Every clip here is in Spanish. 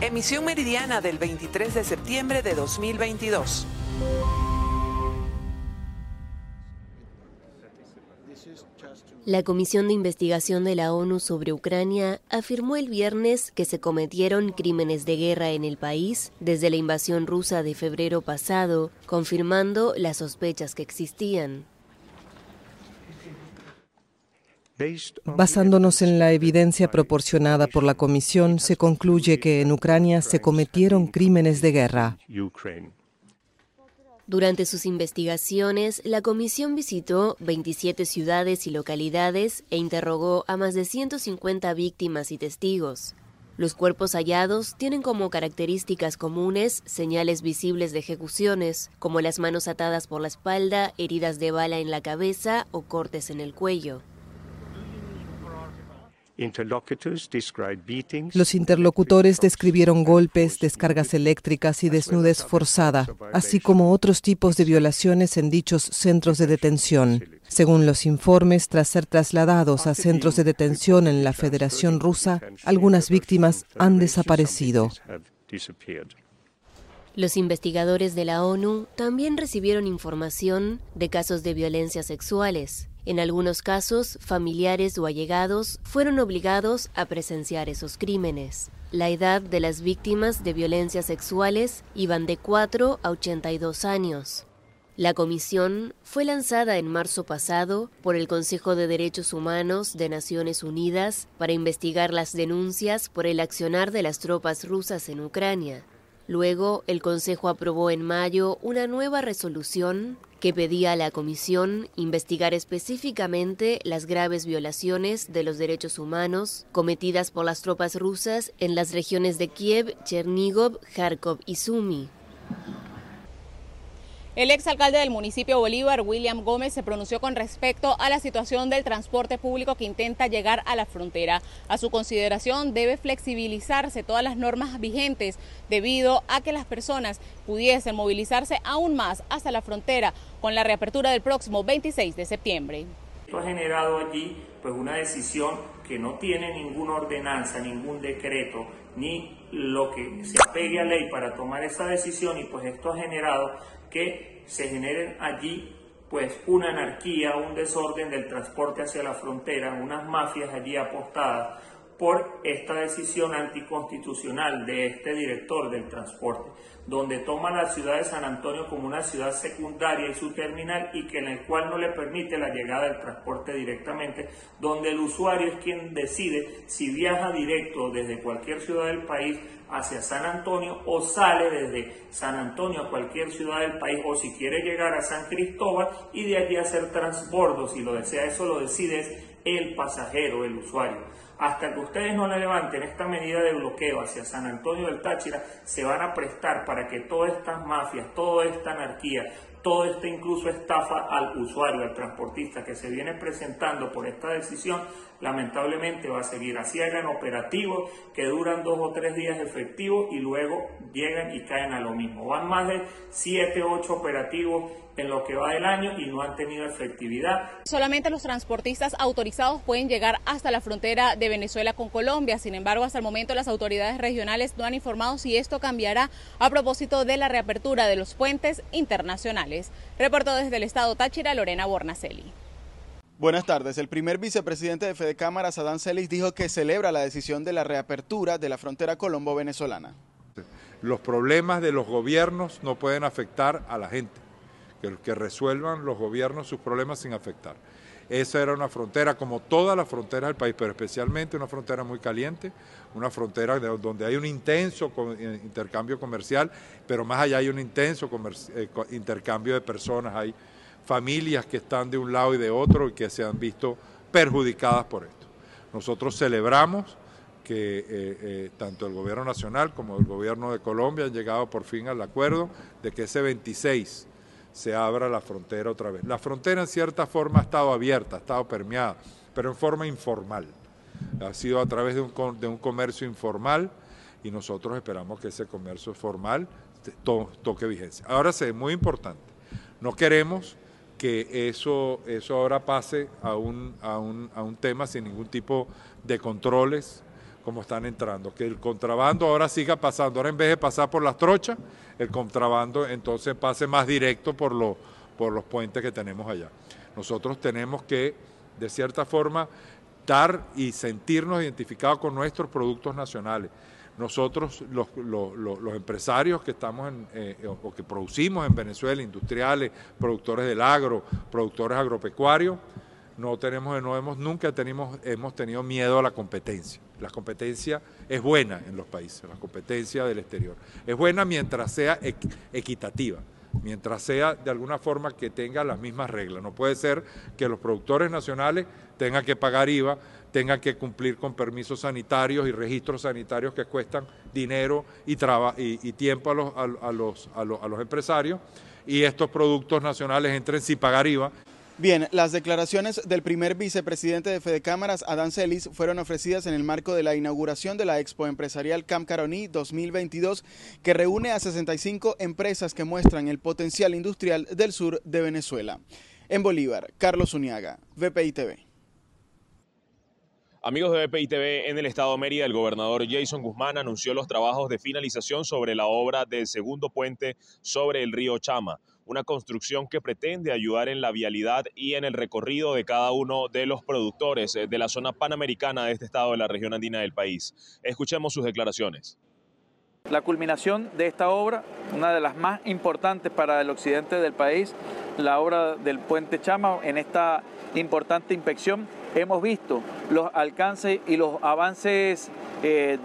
Emisión meridiana del 23 de septiembre de 2022. La Comisión de Investigación de la ONU sobre Ucrania afirmó el viernes que se cometieron crímenes de guerra en el país desde la invasión rusa de febrero pasado, confirmando las sospechas que existían. Basándonos en la evidencia proporcionada por la Comisión, se concluye que en Ucrania se cometieron crímenes de guerra. Durante sus investigaciones, la comisión visitó 27 ciudades y localidades e interrogó a más de 150 víctimas y testigos. Los cuerpos hallados tienen como características comunes señales visibles de ejecuciones, como las manos atadas por la espalda, heridas de bala en la cabeza o cortes en el cuello. Los interlocutores describieron golpes, descargas eléctricas y desnudez forzada, así como otros tipos de violaciones en dichos centros de detención. Según los informes, tras ser trasladados a centros de detención en la Federación Rusa, algunas víctimas han desaparecido. Los investigadores de la ONU también recibieron información de casos de violencia sexuales. En algunos casos, familiares o allegados fueron obligados a presenciar esos crímenes. La edad de las víctimas de violencias sexuales iban de 4 a 82 años. La comisión fue lanzada en marzo pasado por el Consejo de Derechos Humanos de Naciones Unidas para investigar las denuncias por el accionar de las tropas rusas en Ucrania. Luego, el Consejo aprobó en mayo una nueva resolución que pedía a la Comisión investigar específicamente las graves violaciones de los derechos humanos cometidas por las tropas rusas en las regiones de Kiev, Chernigov, Kharkov y Sumy. El exalcalde del municipio Bolívar, William Gómez, se pronunció con respecto a la situación del transporte público que intenta llegar a la frontera. A su consideración debe flexibilizarse todas las normas vigentes debido a que las personas pudiesen movilizarse aún más hasta la frontera con la reapertura del próximo 26 de septiembre. Esto ha generado allí pues una decisión que no tiene ninguna ordenanza, ningún decreto, ni lo que se apegue a ley para tomar esa decisión y pues esto ha generado que se generen allí pues una anarquía, un desorden del transporte hacia la frontera, unas mafias allí apostadas por esta decisión anticonstitucional de este director del transporte, donde toma la ciudad de San Antonio como una ciudad secundaria y su terminal y que en el cual no le permite la llegada del transporte directamente, donde el usuario es quien decide si viaja directo desde cualquier ciudad del país hacia San Antonio o sale desde San Antonio a cualquier ciudad del país o si quiere llegar a San Cristóbal y de allí hacer transbordo, si lo desea, eso lo decide el pasajero, el usuario. Hasta que ustedes no le levanten esta medida de bloqueo hacia San Antonio del Táchira, se van a prestar para que todas estas mafias, toda esta anarquía, toda esta incluso estafa al usuario, al transportista que se viene presentando por esta decisión, lamentablemente va a seguir. Así hagan operativos que duran dos o tres días efectivos y luego llegan y caen a lo mismo. Van más de siete, ocho operativos en lo que va del año y no han tenido efectividad. Solamente los transportistas autorizados pueden llegar hasta la frontera de Venezuela con Colombia. Sin embargo, hasta el momento las autoridades regionales no han informado si esto cambiará a propósito de la reapertura de los puentes internacionales. Reportó desde el estado Táchira Lorena Bornacelli. Buenas tardes. El primer vicepresidente de Fede Cámara, Adán Celis, dijo que celebra la decisión de la reapertura de la frontera colombo-venezolana. Los problemas de los gobiernos no pueden afectar a la gente que, resuelvan los gobiernos sus problemas sin afectar. Esa era una frontera, como todas las fronteras del país, pero especialmente una frontera muy caliente, una frontera donde hay un intenso eh, intercambio comercial, pero más allá hay un intenso eh, intercambio de personas, hay familias que están de un lado y de otro y que se han visto perjudicadas por esto. Nosotros celebramos que eh, tanto el gobierno nacional como el gobierno de Colombia han llegado por fin al acuerdo de que ese 26 se abra la frontera otra vez. La frontera en cierta forma ha estado abierta, ha estado permeada, pero en forma informal. Ha sido a través de un, de un comercio informal y nosotros esperamos que ese comercio formal toque vigencia. Ahora sí, muy importante, no queremos que eso, eso ahora pase a un, a, un, a un tema sin ningún tipo de controles, como están entrando, que el contrabando ahora siga pasando, ahora en vez de pasar por las trochas, el contrabando entonces pase más directo por, por los puentes que tenemos allá. Nosotros tenemos que, de cierta forma, estar y sentirnos identificados con nuestros productos nacionales. Nosotros, los, empresarios que estamos en, eh, o que producimos en Venezuela, industriales, productores del agro, productores agropecuarios, no tenemos, no hemos, nunca tenemos, hemos tenido miedo a la competencia. La competencia es buena en los países, la competencia del exterior. Es buena mientras sea equitativa, mientras sea de alguna forma que tenga las mismas reglas. No puede ser que los productores nacionales tengan que pagar IVA, tengan que cumplir con permisos sanitarios y registros sanitarios que cuestan dinero y, y, tiempo a los, a, los, a los empresarios, y estos productos nacionales entren sin pagar IVA. Bien, las declaraciones del primer vicepresidente de Fede Cámaras, Adán Celis, fueron ofrecidas en el marco de la inauguración de la Expo Empresarial Camp Caroní 2022, que reúne a 65 empresas que muestran el potencial industrial del sur de Venezuela. En Bolívar, Carlos Uniaga, VPI TV. Amigos de VPI TV, en el estado de Mérida, el gobernador Jason Guzmán anunció los trabajos de finalización sobre la obra del segundo puente sobre el río Chama una construcción que pretende ayudar en la vialidad y en el recorrido de cada uno de los productores de la zona panamericana de este estado de la región andina del país. Escuchemos sus declaraciones. La culminación de esta obra, una de las más importantes para el occidente del país, la obra del puente Chama, en esta importante inspección hemos visto los alcances y los avances eh,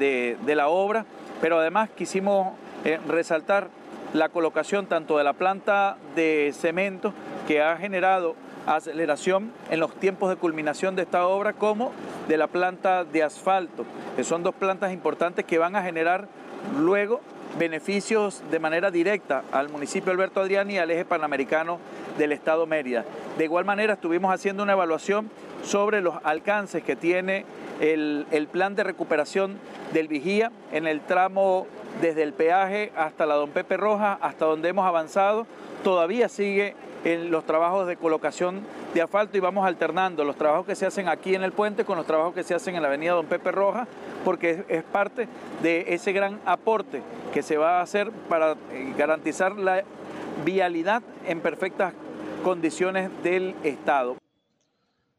de, la obra, pero además quisimos eh, resaltar la colocación tanto de la planta de cemento que ha generado aceleración en los tiempos de culminación de esta obra como de la planta de asfalto, que son dos plantas importantes que van a generar luego beneficios de manera directa al municipio Alberto Adriani y al eje panamericano del estado Mérida. De igual manera estuvimos haciendo una evaluación sobre los alcances que tiene el, el plan de recuperación del Vigía en el tramo desde el peaje hasta la Don Pepe Roja, hasta donde hemos avanzado, todavía sigue en los trabajos de colocación de asfalto y vamos alternando los trabajos que se hacen aquí en el puente con los trabajos que se hacen en la avenida Don Pepe Roja, porque es, parte de ese gran aporte que se va a hacer para eh, garantizar la vialidad en perfectas condiciones del Estado.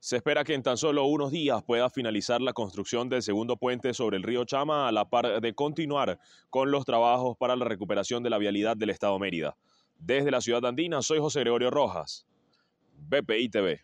Se espera que en tan solo unos días pueda finalizar la construcción del segundo puente sobre el río Chama a la par de continuar con los trabajos para la recuperación de la vialidad del Estado Mérida. Desde la ciudad andina, soy José Gregorio Rojas, BPI TV.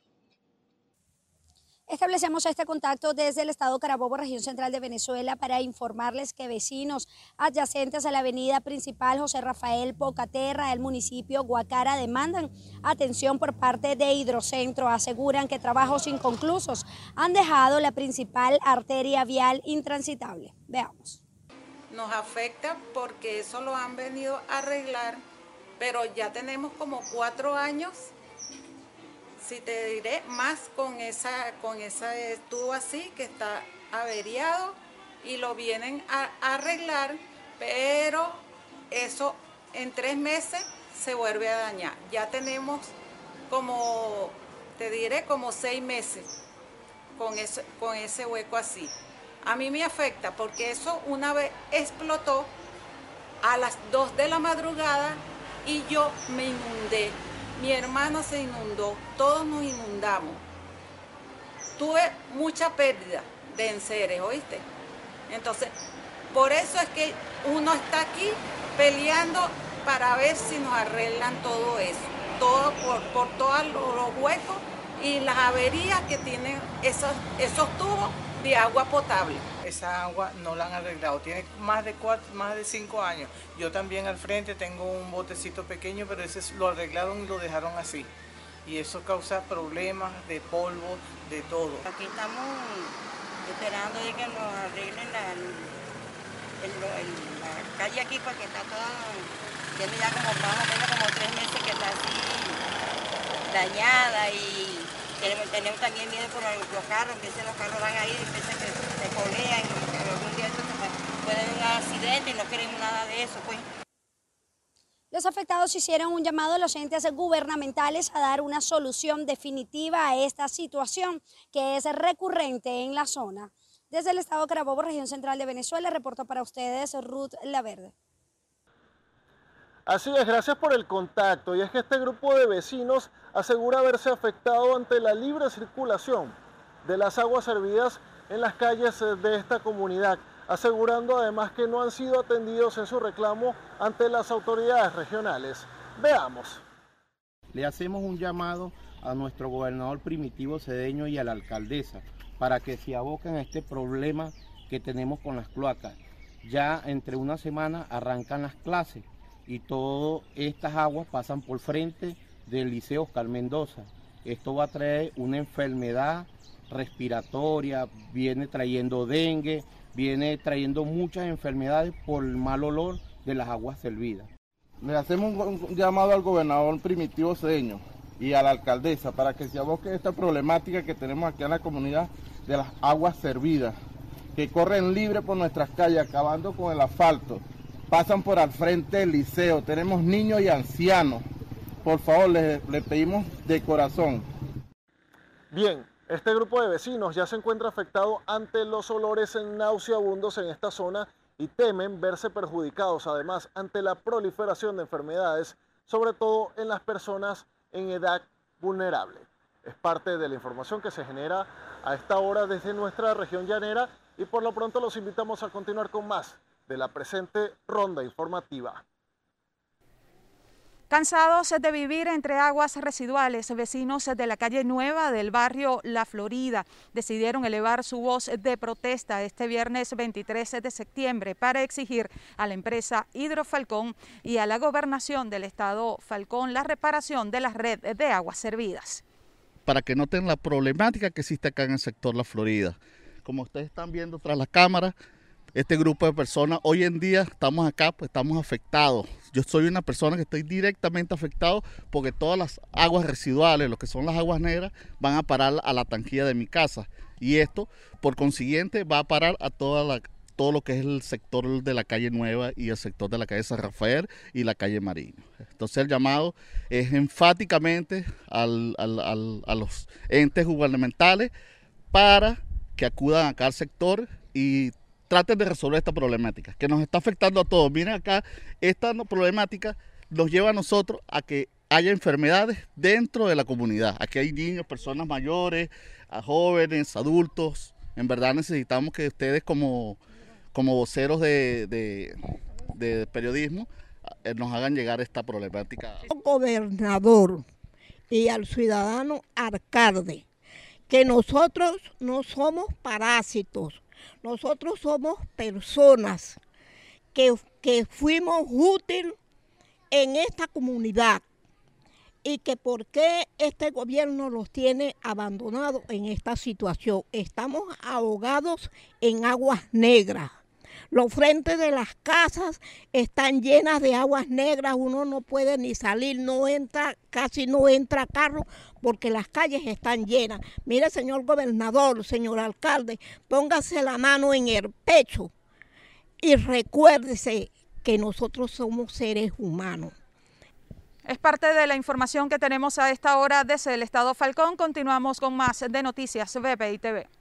Establecemos este contacto desde el estado Carabobo, región central de Venezuela, para informarles que vecinos adyacentes a la avenida principal José Rafael Pocaterra, del municipio Guacara, demandan atención por parte de Hidrocentro. Aseguran que trabajos inconclusos han dejado la principal arteria vial intransitable. Veamos. Nos afecta porque eso lo han venido a arreglar, pero ya tenemos como cuatro años si te diré, más con esa, con esa tubo así que está averiado y lo vienen a, arreglar, pero eso en tres meses se vuelve a dañar. Ya tenemos como, te diré, como seis meses con, eso, con ese hueco así. A mí me afecta porque eso una vez explotó a las dos de la madrugada y yo me inundé mi hermana se inundó, todos nos inundamos. Tuve mucha pérdida de enseres, ¿oíste? Entonces, por eso es que uno está aquí peleando para ver si nos arreglan todo eso, todo por, todos los huecos y las averías que tienen esos, esos tubos de agua potable esa agua no la han arreglado. Tiene más de cuatro, más de cinco años. Yo también al frente tengo un botecito pequeño, pero ese lo arreglaron y lo dejaron así. Y eso causa problemas de polvo, de todo. Aquí estamos esperando de que nos arreglen la, calle aquí porque está toda, tiene ya como más o menos como tres meses que está así dañada y tenemos, también miedo por los carros, que los carros van a ir, que se colean, y algún día puede haber un accidente y no queremos nada de eso, pues. Los afectados hicieron un llamado a los entes gubernamentales a dar una solución definitiva a esta situación que es recurrente en la zona. Desde el estado Carabobo, región central de Venezuela, reportó para ustedes Ruth Laverde. Así es, gracias por el contacto. Y es que este grupo de vecinos asegura haberse afectado ante la libre circulación de las aguas servidas en las calles de esta comunidad, asegurando además que no han sido atendidos en su reclamo ante las autoridades regionales. Veamos. Le hacemos un llamado a nuestro gobernador primitivo cedeño y a la alcaldesa para que se aboquen a este problema que tenemos con las cloacas. Ya entre una semana arrancan las clases y todas estas aguas pasan por frente del Liceo Oscar Mendoza. Esto va a traer una enfermedad respiratoria, viene trayendo dengue, viene trayendo muchas enfermedades por el mal olor de las aguas servidas. Le hacemos un, llamado al gobernador Primitivo Cedeño y a la alcaldesa para que se aboque esta problemática que tenemos aquí en la comunidad de las aguas servidas, que corren libre por nuestras calles, acabando con el asfalto. Pasan por al frente del liceo, tenemos niños y ancianos. Por favor, les, les pedimos de corazón. Bien, este grupo de vecinos ya se encuentra afectado ante los olores nauseabundos en esta zona y temen verse perjudicados además ante la proliferación de enfermedades, sobre todo en las personas en edad vulnerable. Es parte de la información que se genera a esta hora desde nuestra región llanera y por lo pronto los invitamos a continuar con más de la presente ronda informativa. Cansados de vivir entre aguas residuales, vecinos de la calle Nueva del barrio La Florida decidieron elevar su voz de protesta este viernes 23 de septiembre para exigir a la empresa Hidrofalcón y a la gobernación del estado Falcón la reparación de la red de aguas servidas. Para que noten la problemática que existe acá en el sector La Florida. Como ustedes están viendo tras la cámara, este grupo de personas. Hoy en día estamos acá, pues estamos afectados. Yo soy una persona que estoy directamente afectado porque todas las aguas residuales, lo que son las aguas negras, van a parar a la tanquilla de mi casa. Y esto, por consiguiente, va a parar a toda la, todo lo que es el sector de la calle Nueva y el sector de la calle San Rafael y la calle Marino. Entonces el llamado es enfáticamente a los entes gubernamentales para que acudan acá al sector y traten de resolver esta problemática que nos está afectando a todos. Miren acá, esta problemática nos lleva a nosotros a que haya enfermedades dentro de la comunidad. Aquí hay niños, personas mayores, jóvenes, adultos. En verdad necesitamos que ustedes como, como voceros de, de periodismo eh, nos hagan llegar esta problemática. Gobernador y al ciudadano alcalde, que nosotros no somos parásitos, nosotros somos personas que, fuimos útiles en esta comunidad y que por qué este gobierno los tiene abandonados en esta situación. Estamos ahogados en aguas negras. Los frentes de las casas están llenas de aguas negras, uno no puede ni salir, no entra, casi no entra carro porque las calles están llenas. Mire, señor gobernador, señor alcalde, póngase la mano en el pecho y recuérdese que nosotros somos seres humanos. Es parte de la información que tenemos a esta hora desde el Estado Falcón. Continuamos con más de Noticias BPI TV.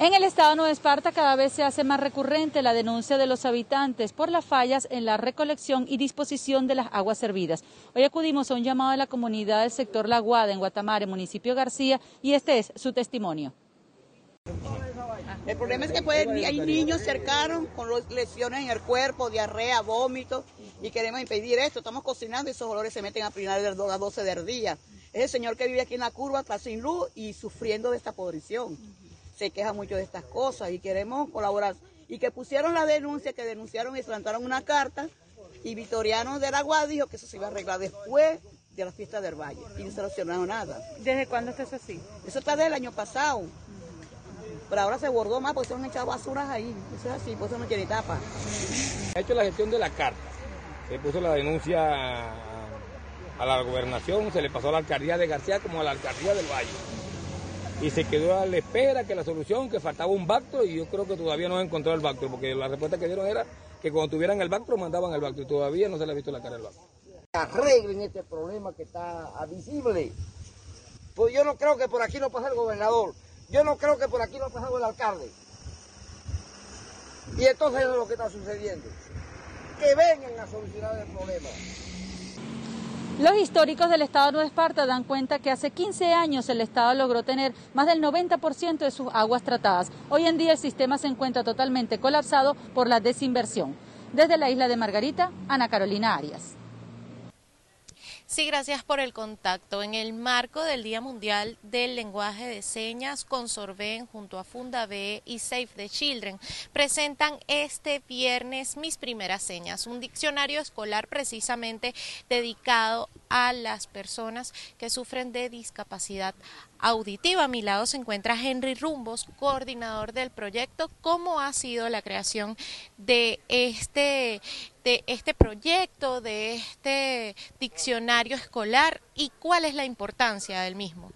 En el estado Nueva Esparta cada vez se hace más recurrente la denuncia de los habitantes por las fallas en la recolección y disposición de las aguas servidas. Hoy acudimos a un llamado de la comunidad del sector La Guada en Guatamare, municipio García, y este es su testimonio. El problema es que hay niños cercanos con lesiones en el cuerpo, diarrea, vómitos, y queremos impedir esto. Estamos cocinando y esos olores se meten a final de las 12 del día. Es el señor que vive aquí en la curva, está sin luz y sufriendo de esta podrición se queja mucho de estas cosas y queremos colaborar. Y que pusieron la denuncia, que denunciaron y plantaron una carta y Vitoriano de la Guada dijo que eso se iba a arreglar después de la fiesta del Valle y no se solucionó nada. ¿Desde cuándo está eso así? Eso está del año pasado. Pero ahora se bordó más porque se han echado basuras ahí. Eso es así, por eso no tiene tapa. Ha hecho la gestión de la carta. Se puso la denuncia a la gobernación, se le pasó a la alcaldía de García como a la alcaldía del Valle y se quedó a la espera que la solución, que faltaba un Bactro y yo creo que todavía no han encontrado el Bactro, porque la respuesta que dieron era que cuando tuvieran el Bactro mandaban el Bactro y todavía no se le ha visto la cara del Bactro. Arreglen este problema que está visible. Pues yo no creo que por aquí no pase el gobernador, Yo no creo que por aquí no ha pasado el alcalde. Y entonces es lo que está sucediendo. Que vengan a solucionar el problema. Los históricos del estado de Nueva Esparta dan cuenta que hace 15 años el estado logró tener más del 90% de sus aguas tratadas. Hoy en día el sistema se encuentra totalmente colapsado por la desinversión. Desde la isla de Margarita, Ana Carolina Arias. Sí, gracias por el contacto. En el marco del Día Mundial del Lenguaje de Señas, Consorben junto a Funda B y Save the Children presentan este viernes Mis Primeras Señas, un diccionario escolar precisamente dedicado a las personas que sufren de discapacidad auditiva. A mi lado se encuentra Henry Rumbos, coordinador del proyecto. ¿Cómo ha sido la creación de este, de este proyecto, de este diccionario escolar y cuál es la importancia del mismo?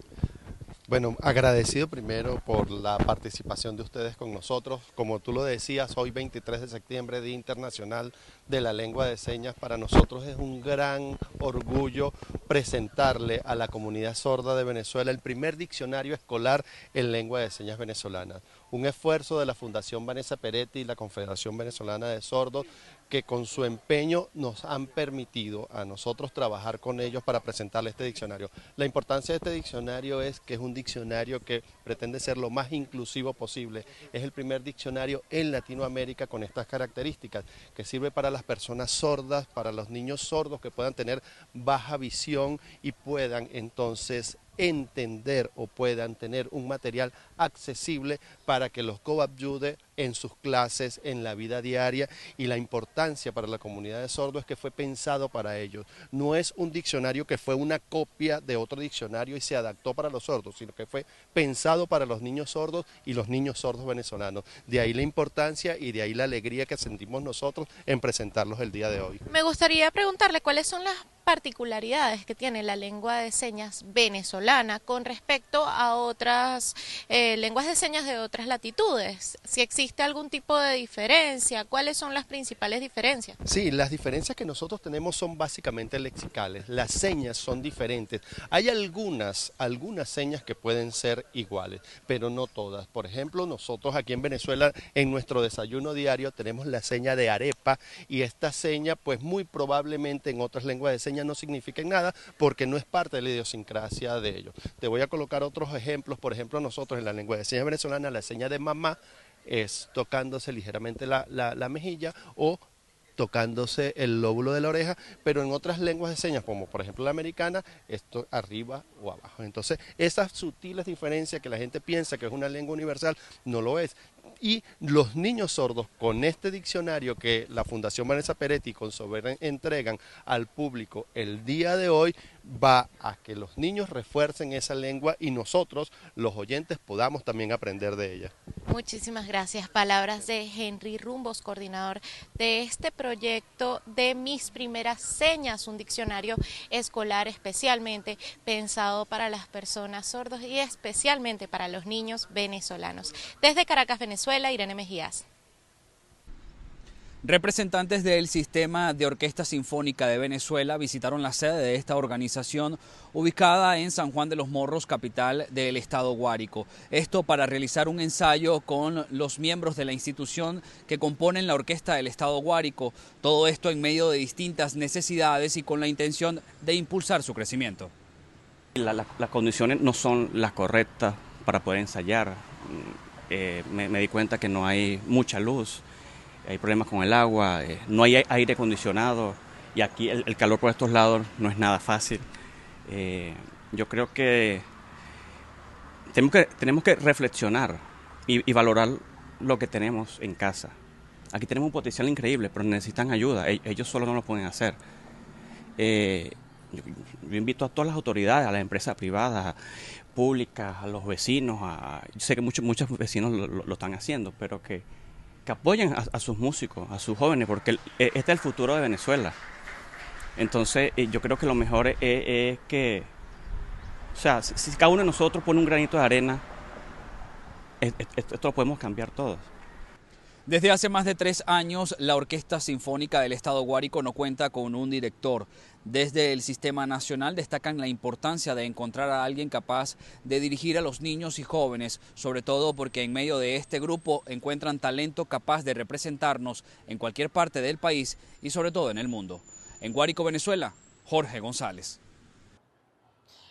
Bueno, agradecido primero por la participación de ustedes con nosotros. Como tú lo decías, hoy 23 de septiembre, Día Internacional de la Lengua de Señas, para nosotros es un gran orgullo presentarle a la comunidad sorda de Venezuela el primer diccionario escolar en lengua de señas venezolana. Un esfuerzo de la Fundación Vanessa Peretti y la Confederación Venezolana de Sordos que con su empeño nos han permitido a nosotros trabajar con ellos para presentarle este diccionario. La importancia de este diccionario es que es un diccionario que pretende ser lo más inclusivo posible. Es el primer diccionario en Latinoamérica con estas características, que sirve para las personas sordas, para los niños sordos que puedan tener baja visión y puedan entonces entender o puedan tener un material accesible para que los coayude en sus clases, en la vida diaria y la importancia para la comunidad de sordos es que fue pensado para ellos. No es un diccionario que fue una copia de otro diccionario y se adaptó para los sordos, sino que fue pensado para los niños sordos y los niños sordos venezolanos. De ahí la importancia y de ahí la alegría que sentimos nosotros en presentarlos el día de hoy. Me gustaría preguntarle cuáles son las particularidades que tiene la lengua de señas venezolana con respecto a otras eh, lenguas de señas de otras latitudes. Si existe algún tipo de diferencia, ¿cuáles son las principales diferencias? Sí, las diferencias que nosotros tenemos son básicamente lexicales. Las señas son diferentes. Hay algunas, algunas señas que pueden ser iguales, pero no todas. Por ejemplo, nosotros aquí en Venezuela en nuestro desayuno diario tenemos la seña de arepa y esta seña pues muy probablemente en otras lenguas de señas no signifiquen nada porque no es parte de la idiosincrasia de ellos. Te voy a colocar otros ejemplos, por ejemplo nosotros en la lengua de señas venezolana la seña de mamá es tocándose ligeramente la, la mejilla o tocándose el lóbulo de la oreja, pero en otras lenguas de señas, como por ejemplo la americana, esto arriba o abajo. Entonces, esas sutiles diferencias que la gente piensa que es una lengua universal, no lo es y los niños sordos con este diccionario que la Fundación Vanessa Peretti con Sober entregan al público el día de hoy va a que los niños refuercen esa lengua y nosotros, los oyentes, podamos también aprender de ella. Muchísimas gracias. Palabras de Henry Rumbos, coordinador de este proyecto de Mis Primeras Señas, un diccionario escolar especialmente pensado para las personas sordos y especialmente para los niños venezolanos. Desde Caracas, Venezuela, Irene Mejías. Representantes del Sistema de Orquesta Sinfónica de Venezuela visitaron la sede de esta organización ubicada en San Juan de los Morros, capital del estado Guárico. Esto para realizar un ensayo con los miembros de la institución que componen la orquesta del estado Guárico. Todo esto en medio de distintas necesidades y con la intención de impulsar su crecimiento. las condiciones no son las correctas para poder ensayar. Eh, me di cuenta que no hay mucha luz hay problemas con el agua, eh, no hay aire acondicionado y aquí el, calor por estos lados no es nada fácil. Eh, yo creo que tenemos que, reflexionar y, valorar lo que tenemos en casa. Aquí tenemos un potencial increíble, pero necesitan ayuda. E, ellos solo no lo pueden hacer. Eh, yo, invito a todas las autoridades, a las empresas privadas, públicas, a los vecinos. A, yo sé que muchos, muchos vecinos lo están haciendo, pero que que apoyen a, sus músicos, a sus jóvenes, porque e, este es el futuro de Venezuela. Entonces, eh, yo creo que lo mejor es, que, o sea, si, cada uno de nosotros pone un granito de arena, esto lo podemos cambiar todos. Desde hace más de tres años, la Orquesta Sinfónica del Estado Guárico no cuenta con un director. Desde el Sistema Nacional destacan la importancia de encontrar a alguien capaz de dirigir a los niños y jóvenes, sobre todo porque en medio de este grupo encuentran talento capaz de representarnos en cualquier parte del país y sobre todo en el mundo. En Guárico, Venezuela, Jorge González.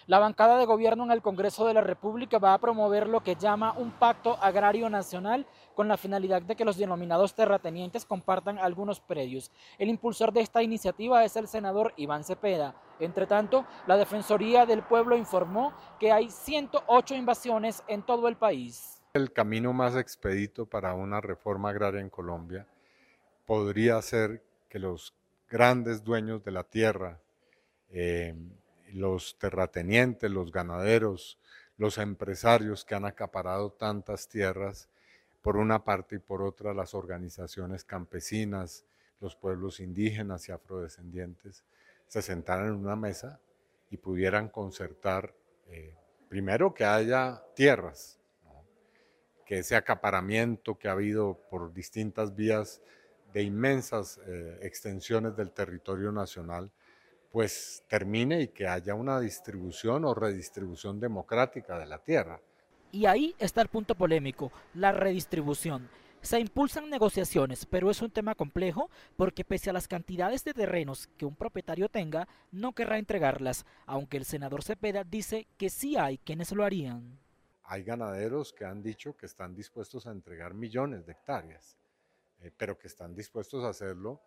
La bancada de gobierno en el Congreso de la República va a promover lo que llama un pacto agrario nacional con la finalidad de que los denominados terratenientes compartan algunos predios. El impulsor de esta iniciativa es el senador Iván Cepeda. Entre tanto, la Defensoría del Pueblo informó que hay 108 invasiones en todo el país. El camino más expedito para una reforma agraria en Colombia podría ser que los grandes dueños de la tierra, eh, los terratenientes, los ganaderos, los empresarios que han acaparado tantas tierras, por una parte y por otra las organizaciones campesinas, los pueblos indígenas y afrodescendientes, se sentaran en una mesa y pudieran concertar, eh, primero que haya tierras, que ese acaparamiento que ha habido por distintas vías de inmensas eh, extensiones del territorio nacional, pues termine y que haya una distribución o redistribución democrática de la tierra. Y ahí está el punto polémico, la redistribución. Se impulsan negociaciones, pero es un tema complejo porque pese a las cantidades de terrenos que un propietario tenga, no querrá entregarlas, aunque el senador Cepeda dice que sí hay quienes lo harían. Hay ganaderos que han dicho que están dispuestos a entregar millones de hectáreas, eh, pero que están dispuestos a hacerlo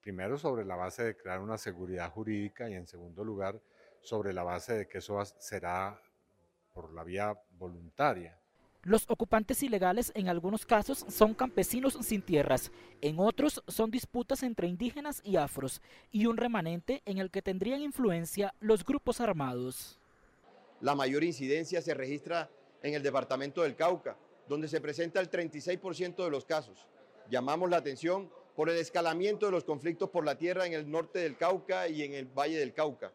primero sobre la base de crear una seguridad jurídica y en segundo lugar sobre la base de que eso será por la vía voluntaria. Los ocupantes ilegales en algunos casos son campesinos sin tierras, en otros son disputas entre indígenas y afros, y un remanente en el que tendrían influencia los grupos armados. La mayor incidencia se registra en el departamento del Cauca, donde se presenta el 36% de los casos. Llamamos la atención por el escalamiento de los conflictos por la tierra en el norte del Cauca y en el Valle del Cauca.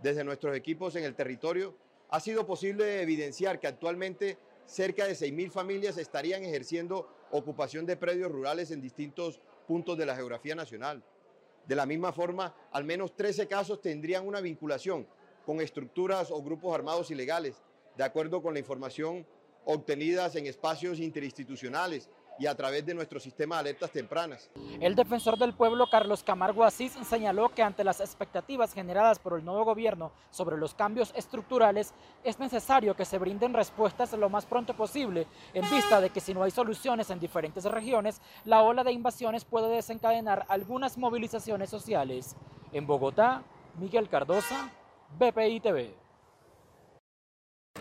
Desde nuestros equipos en el territorio, ha sido posible evidenciar que actualmente cerca de 6.000 familias estarían ejerciendo ocupación de predios rurales en distintos puntos de la geografía nacional. De la misma forma, al menos 13 casos tendrían una vinculación con estructuras o grupos armados ilegales, de acuerdo con la información obtenidas en espacios interinstitucionales y a través de nuestro sistema de alertas tempranas. El defensor del pueblo Carlos Camargo Asís señaló que ante las expectativas generadas por el nuevo gobierno sobre los cambios estructurales, es necesario que se brinden respuestas lo más pronto posible, en vista de que si no hay soluciones en diferentes regiones, la ola de invasiones puede desencadenar algunas movilizaciones sociales. En Bogotá, Miguel Cardosa, BPI TV.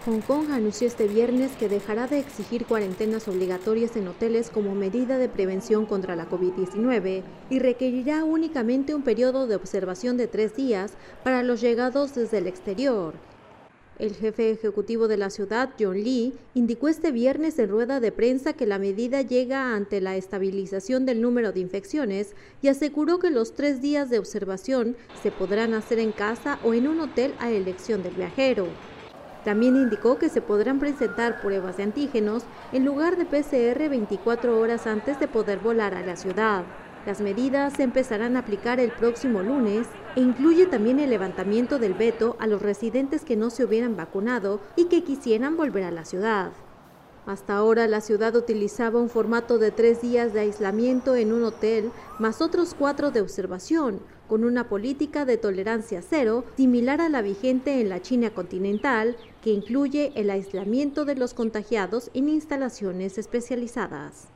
Hong Kong anunció este viernes que dejará de exigir cuarentenas obligatorias en hoteles como medida de prevención contra la COVID-19 y requerirá únicamente un periodo de observación de tres días para los llegados desde el exterior. El jefe ejecutivo de la ciudad, John Lee, indicó este viernes en rueda de prensa que la medida llega ante la estabilización del número de infecciones y aseguró que los tres días de observación se podrán hacer en casa o en un hotel a elección del viajero. También indicó que se podrán presentar pruebas de antígenos en lugar de PCR 24 horas antes de poder volar a la ciudad. Las medidas se empezarán a aplicar el próximo lunes e incluye también el levantamiento del veto a los residentes que no se hubieran vacunado y que quisieran volver a la ciudad. Hasta ahora la ciudad utilizaba un formato de tres días de aislamiento en un hotel más otros cuatro de observación, con una política de tolerancia cero similar a la vigente en la China continental, que incluye el aislamiento de los contagiados en instalaciones especializadas.